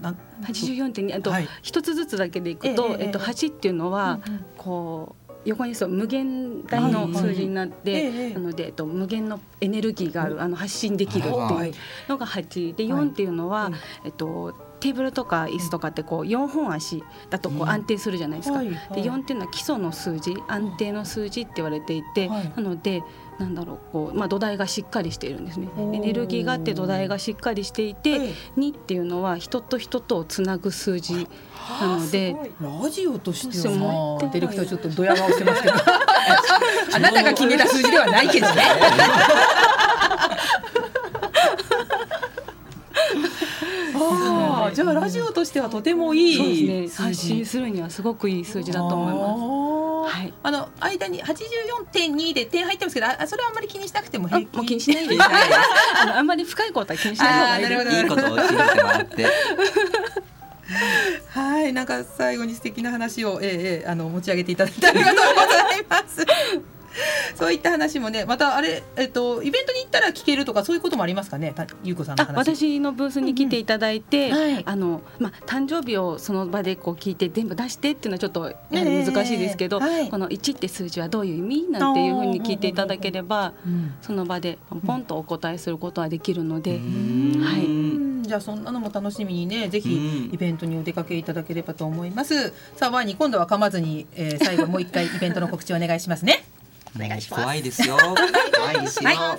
な八十四点二あとはい。一、つずつだけでいくと、ええええ。えっと八っていうのは、うんうん。こう横にそう無限大の数字になって、はいなので、えっと、無限のエネルギーがある、あの発信できるってはいいうのが8ではい4っていうのは、はい。えっと、テーブルとか椅子とかってこう4本足だとこう安定するじゃないですか。はいで4っていうのは基礎の数字安定の数字って言われていて、はい。なのでなんだろうこう、まあ、土台がしっかりしているんですね。エネルギーがあって土台がしっかりしていて、ええ2っていうのは人と人とをつなぐ数字なので。ラジオとしてはディレクターちょっとドヤ顔してますけどあなたが決めた数字ではないけどね。ああじゃあラジオとしてはとてもいいですね、発信するにはすごくいい数字だと思います。す。はいあの間に84.2で点入ってますけど、あそれはあんまり気にしなくてもあ平気。もう気にしないで あのあんまり深いことは気にしない方がいいいいことを教えてもらって。はい、なんか最後に素敵な話を、ええええあの持ち上げていただいてありがとうございます。そういった話もね、またあれ、えっと、イベントに行ったら聞けるとか、そういうこともありますかね、たゆうこさんの。私のブースに来ていただいて、うんうん。はい。あのまあ、誕生日をその場でこう聞いて全部出してっていうのはちょっと難しいですけど、ええはい。この1って数字はどういう意味なんていうふうに聞いていただければうん。その場でポンとお答えすることはできるので、はい。うん。じゃあそんなのも楽しみにねぜひうん。イベントにお出かけいただければと思います、さあワイに今度は噛まずに、えー、最後もう一回イベントの告知をお願いしますねお願いします。怖いですよ。怖いですよ。は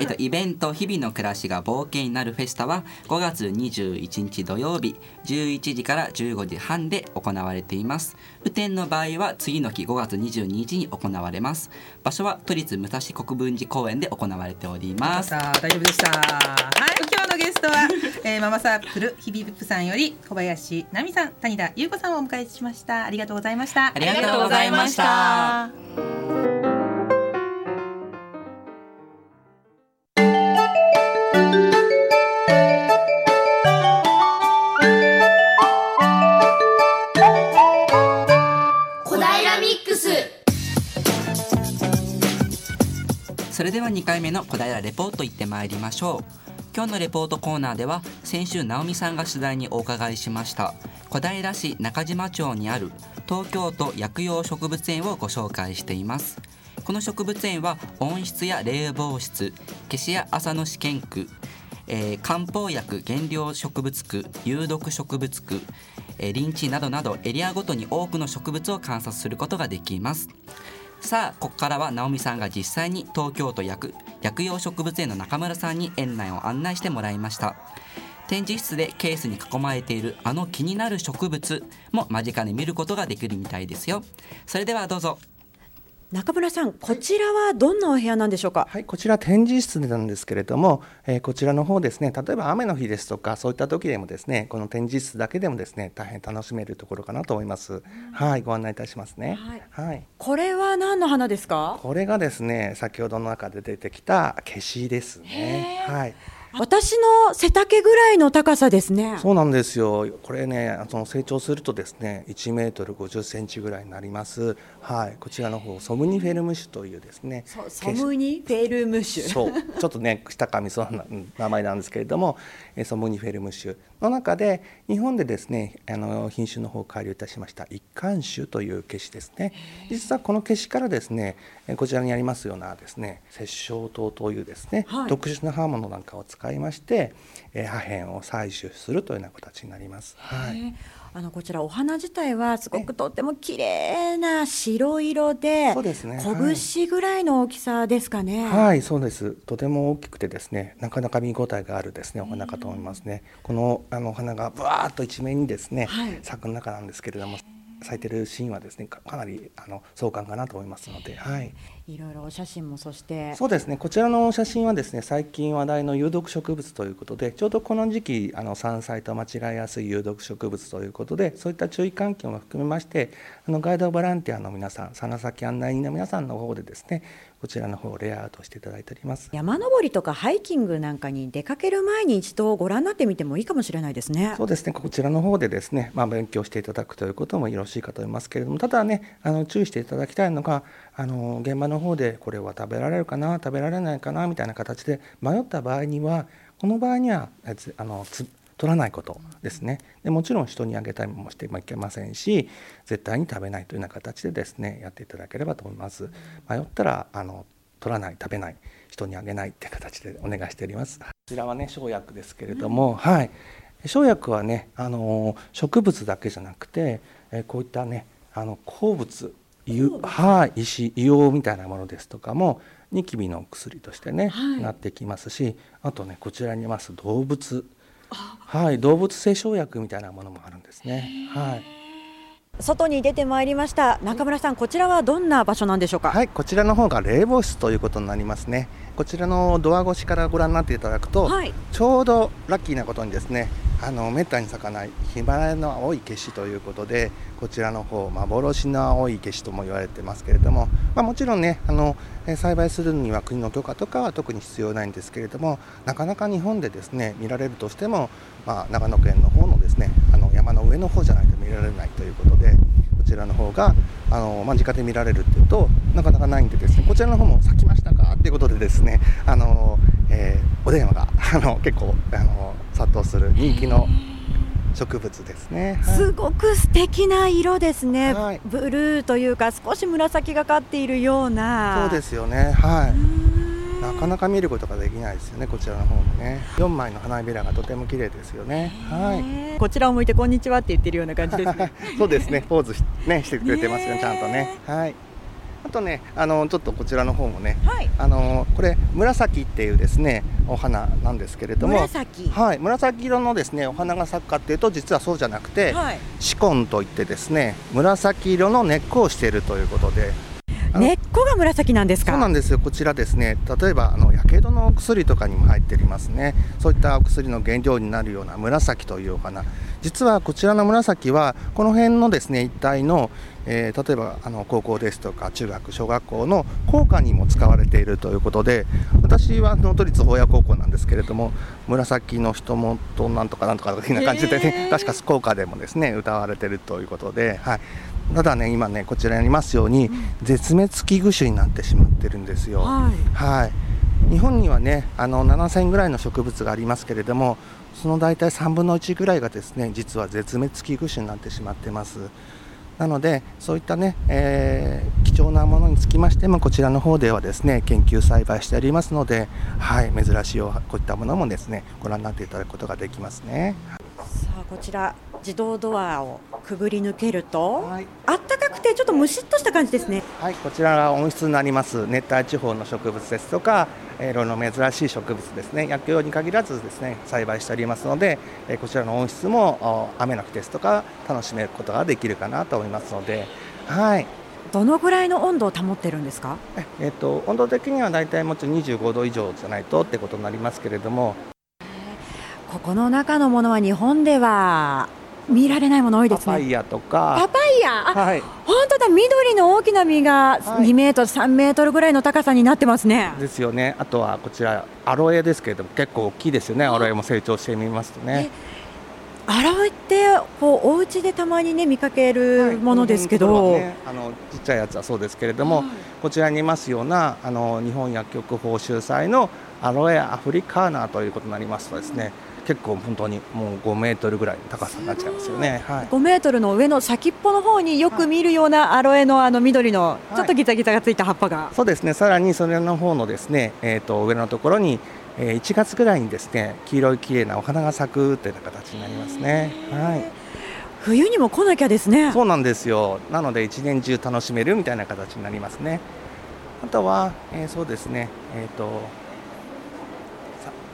えっとイベント日々の暮らしが冒険になるフェスタは5月21日土曜日11時から15時半で行われています。雨天の場合は次の日5月22日に行われます。場所は都立武蔵国分寺公園で行われております。さあ大丈夫でしたはい今日のゲストは、えー、ママサークル日々プさんより小林奈美さん谷田優子さんをお迎えしましたありがとうございましたありがとうございました。それでは2回目の小平レポート行ってまいりましょう。今日のレポートコーナーでは先週直美さんが取材にお伺いしました小平市中島町にある東京都薬用植物園をご紹介しています。この植物園は温室や冷房室消し屋朝の試験区えー漢方薬原料植物区有毒植物区、えー林地などなどエリアごとに多くの植物を観察することができます。さあここからは直美さんが実際に東京都薬薬用植物園の中村さんに園内を案内してもらいました。展示室でケースに囲まれているあの気になる植物も間近で見ることができるみたいですよ。それではどうぞ。中村さんこちらはどんなお部屋なんでしょうか？はい、こちら展示室なんですけれども、えーこちらの方ですね、例えば雨の日ですとか、そういった時でもですね、この展示室だけでもですね、大変楽しめるところかなと思います。はい、ご案内いたしますね。はい、これは何の花ですか？これがですね、先ほどの中で出てきた消しですね。はい。私の背丈ぐらいの高さですねそうなんですよ。これね、その成長するとですね、1メートル50センチぐらいになります。はい、こちらの方ソムニフェルム種というですね。ソソムニフェルム種そう、ちょっとね、したかみそうなうん名前なんですけれども、えーソムニフェルム種の中で日本でですね、あの品種の方を改良いたしました一貫種という消しですね。実はこの消しからですね、えーこちらにありますようなですね、殺傷灯というですね、はい特殊な刃物なんかを使いまして、えー破片を採取するというような形になります。はい。あのこちらお花自体はすごくとっても綺麗な白色でそうですね拳ぐらいの大きさですかね。はい、そうです。とても大きくてですね、なかなか見応えがあるですね、お花かと思いますね。このあのお花がぶわーっと一面にですね、はい咲く中なんですけれども、咲いてるシーンはですねかかなりあの壮観かなと思いますので、はい、いろいろお写真もそして。そうですね。こちらの写真はですね最近話題の有毒植物ということでちょうどこの時期あの山菜と間違いやすい有毒植物ということでそういった注意喚起も含めましてあのガイドボランティアの皆さん佐先案内人の皆さんの方でですねこちらの方をレイアウトしていただいております。山登りとかハイキングなんかに出かける前に一度ご覧になってみてもいいかもしれないですね。そうですね。こちらの方でですね、まあ、勉強していただくということもよろしいかと思いますけれどもただねあの注意していただきたいのがあの現場の方でこれは食べられるかな食べられないかなみたいな形で迷った場合にはこの場合にはあのつ取らないことですね。でもちろん人にあげたりもしてもいけませんし絶対に食べないというような形でですねやっていただければと思います。迷ったらあの取らない食べない人にあげないって形でお願いしております。こちらはね生薬ですけれども、うん、はい。生薬はねあの植物だけじゃなくてえこういったねあの鉱物はい、石硫黄みたいなものですとかもニキビの薬としてね、はい、なってきますしあとねこちらにいます動物。はい動物性生薬みたいなものもあるんですね。はい外に出てまいりました。中村さんこちらはどんな場所なんでしょうか？はいこちらの方が冷房室ということになりますね。こちらのドア越しからご覧になっていただくと、はい、ちょうどラッキーなことにですねあのめったに咲かないヒマラヤの青い消しということでこちらの方幻の青い消しとも言われてますけれども、まあ、もちろんねあの栽培するには国の許可とかは特に必要ないんですけれどもなかなか日本でですね見られるとしても、まあ、長野県の方のですね山の上の方じゃないと見られないということでこちらの方があの間近で見られるっていうとなかなかないんでですねこちらの方も咲きましたか？っていうことでですねあの、えー、お電話が あの結構あの殺到する人気の植物ですね、はい、すごく素敵な色ですね、はい、ブルーというか少し紫がかっているような。そうですよね。はい。なかなか見ることができないですよねこちらの方もね。4枚の花びらがとても綺麗ですよね。はい。こちらを向いてこんにちはって言ってるような感じですね。そうですね。ポーズねしてくれてますよちゃんとね。はい。あとねあのちょっとこちらの方もね、はい、あのこれ紫っていうですねお花なんですけれども紫。はい。紫色のですねお花が咲くかっていうと実はそうじゃなくて、はい、シコンといってですね紫色の根っこをしているということで根っこが紫なんですか？そうなんですよ。こちらですね。例えばあのやけどの薬とかにも入っておりますね。そういったお薬の原料になるような紫というお花。実はこちらの紫はこの辺のですね一帯のえー、例えばあの高校ですとか中学小学校の校歌にも使われているということで私は能登立法屋高校なんですけれども紫の人もとなんとかなんとか的な感じでね確か校歌でもですね歌われているということで、はい、ただね今ねこちらにありますように、絶滅危惧種になってしまってるんですよ。はい、はい日本にはねあの7000ぐらいの植物がありますけれどもその大体3分の1ぐらいがですね実は絶滅危惧種になってしまってます。なのでそういったね、えー、貴重なものにつきましてもこちらの方ではですね研究栽培しておりますので、はい、珍しいこういったものもですねご覧になっていただくことができますね。こちら自動ドアをくぐり抜けると、はい、あったかくてちょっとむしっとした感じですね。はいこちらが温室になります熱帯地方の植物ですとかいろいろ珍しい植物ですね。薬用に限らずですね栽培しておりますのでこちらの温室も雨の日ですとか楽しめることができるかなと思いますのではい。どのぐらいの温度を保ってるんですか？えっと、温度的には大体もちろん25度以上じゃないとってことになりますけれどもここの中のものは日本では見られないもの多いですね。パパイヤとか。パパイヤ？はい。本当だ、緑の大きな実が2メートル、3メートルぐらいの高さになってますね。ですよね。あとはこちらアロエですけれども、結構大きいですよね。アロエも成長してみますとね。アロエってこうお家でたまにね見かけるものですけど、はい。ね、あのちっちゃい。やつはそうですけれども、はい、こちらにい。ますようなあの日本薬局報酬祭のアロエアフリカーナとい。うことになりますとですね、結構本当にもう5メートルぐらいの高さになっちゃいますよね、はい、5メートルの上の先っぽの方によく見るようなアロエのあの緑のちょっとギザギザがついた葉っぱが、はい、そうですねさらにそれの方のですね、えー、と上のところにえー、1月ぐらいにですね黄色い綺麗なお花が咲くという形になりますね。はい。冬にも来なきゃですね。そうなんですよ。なので一年中楽しめるみたいな形になりますね。あとは、えー、そうですね。えっ、ー、と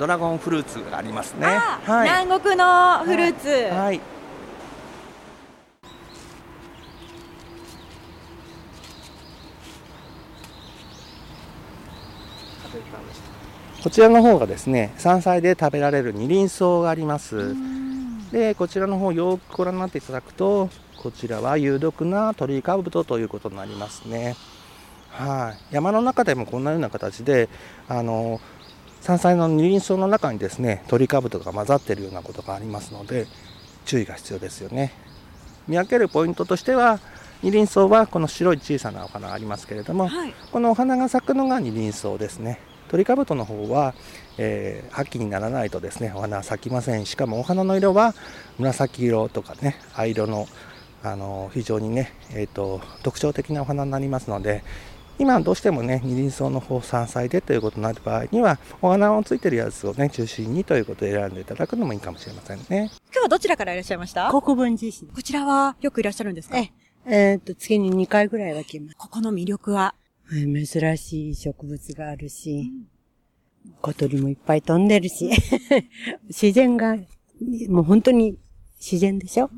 ドラゴンフルーツがありますね、はい、南国のフルーツ、はい、はい、こちらの方がですね山菜で食べられる二輪草があります。でこちらの方よくご覧になっていただくとこちらは有毒な鳥かぶとということになりますね。はい、山の中でもこんなような形であの山菜の二輪草の中にですね鳥かぶとが混ざっているようなことがありますので注意が必要ですよね。見分けるポイントとしては二輪草はこの白い小さなお花がありますけれども、はい。このお花が咲くのが二輪草ですね。鳥かぶとの方は、えー秋にならないとですねお花は咲きません。しかもお花の色は紫色とかね藍色のあの非常にね、えー、と特徴的なお花になりますので今どうしてもね二輪草の方山菜でということになる場合にはお花のついてるやつをね中心にということで選んでいただくのもいいかもしれませんね。今日はどちらからいらっしゃいました？国分寺市。こちらはよくいらっしゃるんですか？ええーっと、月に2回ぐらいは来ます。ここの魅力は？えー珍しい植物があるし、小鳥もいっぱい飛んでるし、自然が、もう本当に自然でしょ？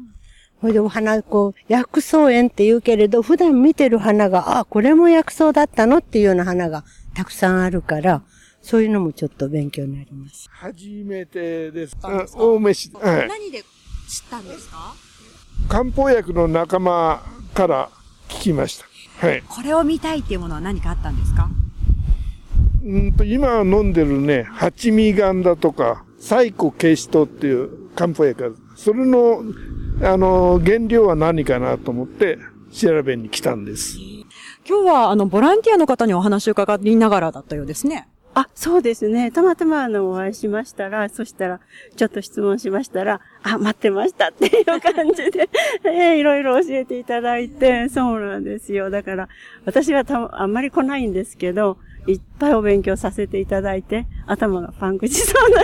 ほいでお花、こう、薬草園って言うけれど、普段見てる花が、あ、これも薬草だったのっていうような花がたくさんあるから、そういうのもちょっと勉強になります。初めてです。あ青梅市。はい。何で知ったんですか？漢方薬の仲間から聞きました。はい。これを見たいっていうものは何かあったんですか？うんと、今飲んでるね、八味ガンだとか、サイコケイシトっていう漢方薬があるそれの、あの、原料は何かなと思って調べに来たんです。今日はあのボランティアの方にお話を伺いながらだったようですね。あ、そうですね。たまたまあの、お会いしましたら、そしたら、ちょっと質問しましたら、あ、待ってましたっていう感じで、えーいろいろ教えていただいて、そうなんですよ。だから、私はたあんまり来ないんですけど、いっぱいお勉強させていただいて、頭がパンクしそうな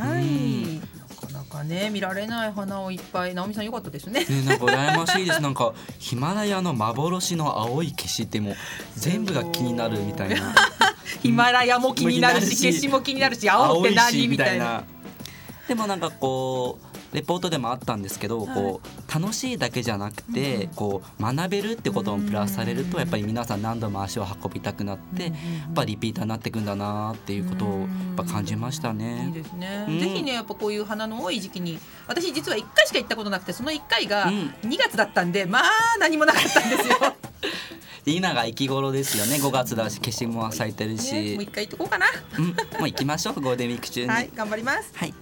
はい。なかなかね見られない花をいっぱい直美さん良かったですね。ね、なんか羨ましいですなんかヒマラヤの幻の青い消しってもう全部が気になるみたいな ヒマラヤも気になるし、気になるし消しも気になるし、青って何？みたいな。でもなんかこうレポートでもあったんですけど、こう楽しいだけじゃなくて、こう学べるってこともプラスされるとやっぱり皆さん何度も足を運びたくなって、やっぱリピーターになっていくんだなっていうことをやっぱ感じましたいいね。ですね、うん。ぜひねやっぱこういう花の多い時期に私実は1回しか行ったことなくてその1回がうん。2月だったんで、まあ何もなかったんですよ。今が生き頃ですよね。5月だし消しも咲いてるね、もうし、1回行っとこうかな。うん、もう行きましょう。ゴールデンウィーク中に。はい頑張ります。はい、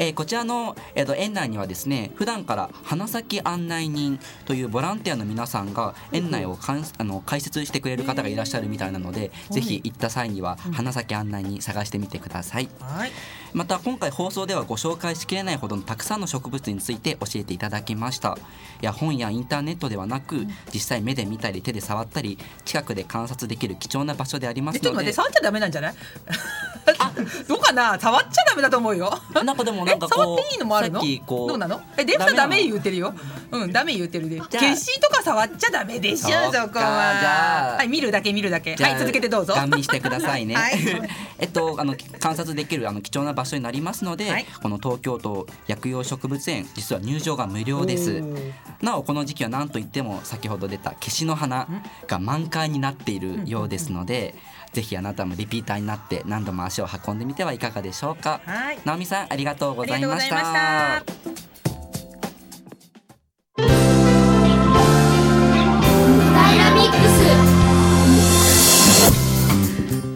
えーこちらの、えー、と園内にはですね普段から花咲案内人というボランティアの皆さんが園内をかんあの解説してくれる方がいらっしゃるみたいなので、ぜひ行った際には花咲案内人探してみてください。はい。また今回放送ではご紹介しきれないほどのたくさんの植物について教えていただきました。いや本やインターネットではなく実際目で見たり手で触ったり近くで観察できる貴重な場所でありますので。えちょっと待って触っちゃダメなんじゃない？どうかな？触っちゃダメだと思うよ。なんかでもなんかえ触こっていいのもあるの？どうなの？えデフさんダメ言うてるよ。うんダメ言うてるで。消しとか触っちゃダメでしょそこじゃあ。ははい見るだけ見るだけ。はい続けてどうぞ。ガン見してくださいね。はい。えっとあの観察できるあの貴重な場所になりますので、はいこの東京都薬用植物園実は入場が無料です。なおこの時期は何といっても先ほど出た消しの花が満開になっているようですので、ぜひあなたもリピーターになって何度も足を運んでみてはいかがでしょうか。はい直美さんありがとうございました。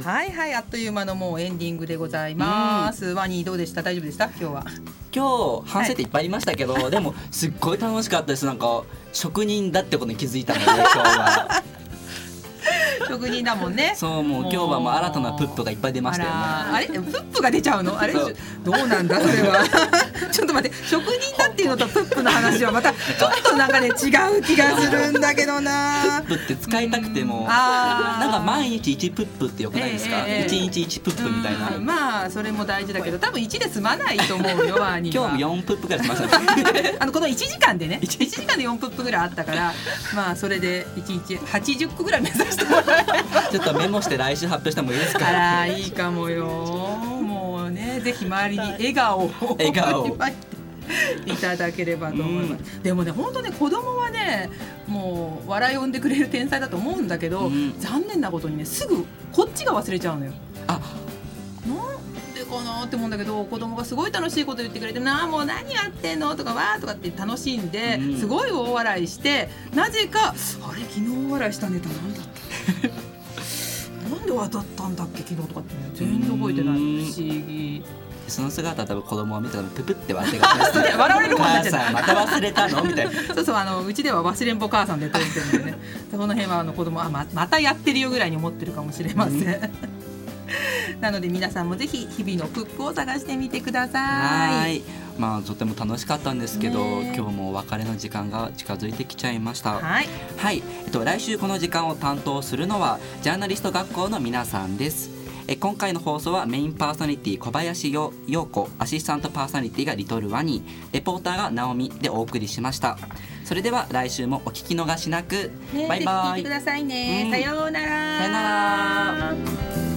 はいはいあっという間のもうエンディングでございます。ワニーどうでした？大丈夫でした？今日は。今日反省点いっぱいありましたけど、でもすっごい楽しかったです。なんか職人だってことに気づいたので今日は。職人だもんね。そうもう今日はもう新たなプップがいっぱい出ましたよね。あれプップが出ちゃうの？あれどうなんだそれは。ちょっと待って職人だっていうのとプップの話はまたちょっとなんかね違う気がするんだけどな。プップって使いたくても、あー。なんか毎日1プップってよくないですか、ええええ1日1プップみたいな、うんまあそれも大事だけど多分1で済まないと思うよワーニーは。今日も4プップぐらいしました。ね あのこの1時間でね1時間で4プップぐらいあったからまあそれで1日80個ぐらい目指して ちょっとメモして来週発表してもいいですあからいいかもよ。もうねぜひ周りに笑顔を笑顔。いただければと思います、でもね本当ね子供はねもう笑いを生んでくれる天才だと思うんだけど、うん。残念なことにねすぐこっちが忘れちゃうのよ。あ。なんでかなって思うんだけど子供がすごい楽しいこと言ってくれて「なあもう何やってんの?」とか「わー」とかって楽しんで、うん。すごい大笑いしてなぜか「あれ昨日大笑いしたネタなんだった？なんで渡ったんだっけ昨日」とかってね。全然覚えてない。うん。不思議。その姿は多分子供を見たらププって笑ってがちですね笑われる方になっちゃった母さんまた忘れたの？みたいな。そうそうあのうちでは忘れんぼ母さんで撮ってるんでね。その辺はあの子供はままたやってるよぐらいに思ってるかもしれません。なので皆さんもぜひ日々のプップを探してみてくださ。はいいまあとても楽しかったんですけど、ねえ。今日もお別れの時間が近づいてきちゃいました。はい、はい、えっと、来週この時間を担当するのはジャーナリスト学校の皆さんです。え今回の放送はメインパーソナリティ小林よ陽子アシスタントパーソナリティがリトルワニ。レポーターがナオミでお送りしました。それでは来週もお聞き逃しなく、ねバイバイ。ぜひ聞いてくださいね。うん。さようなら。さよなら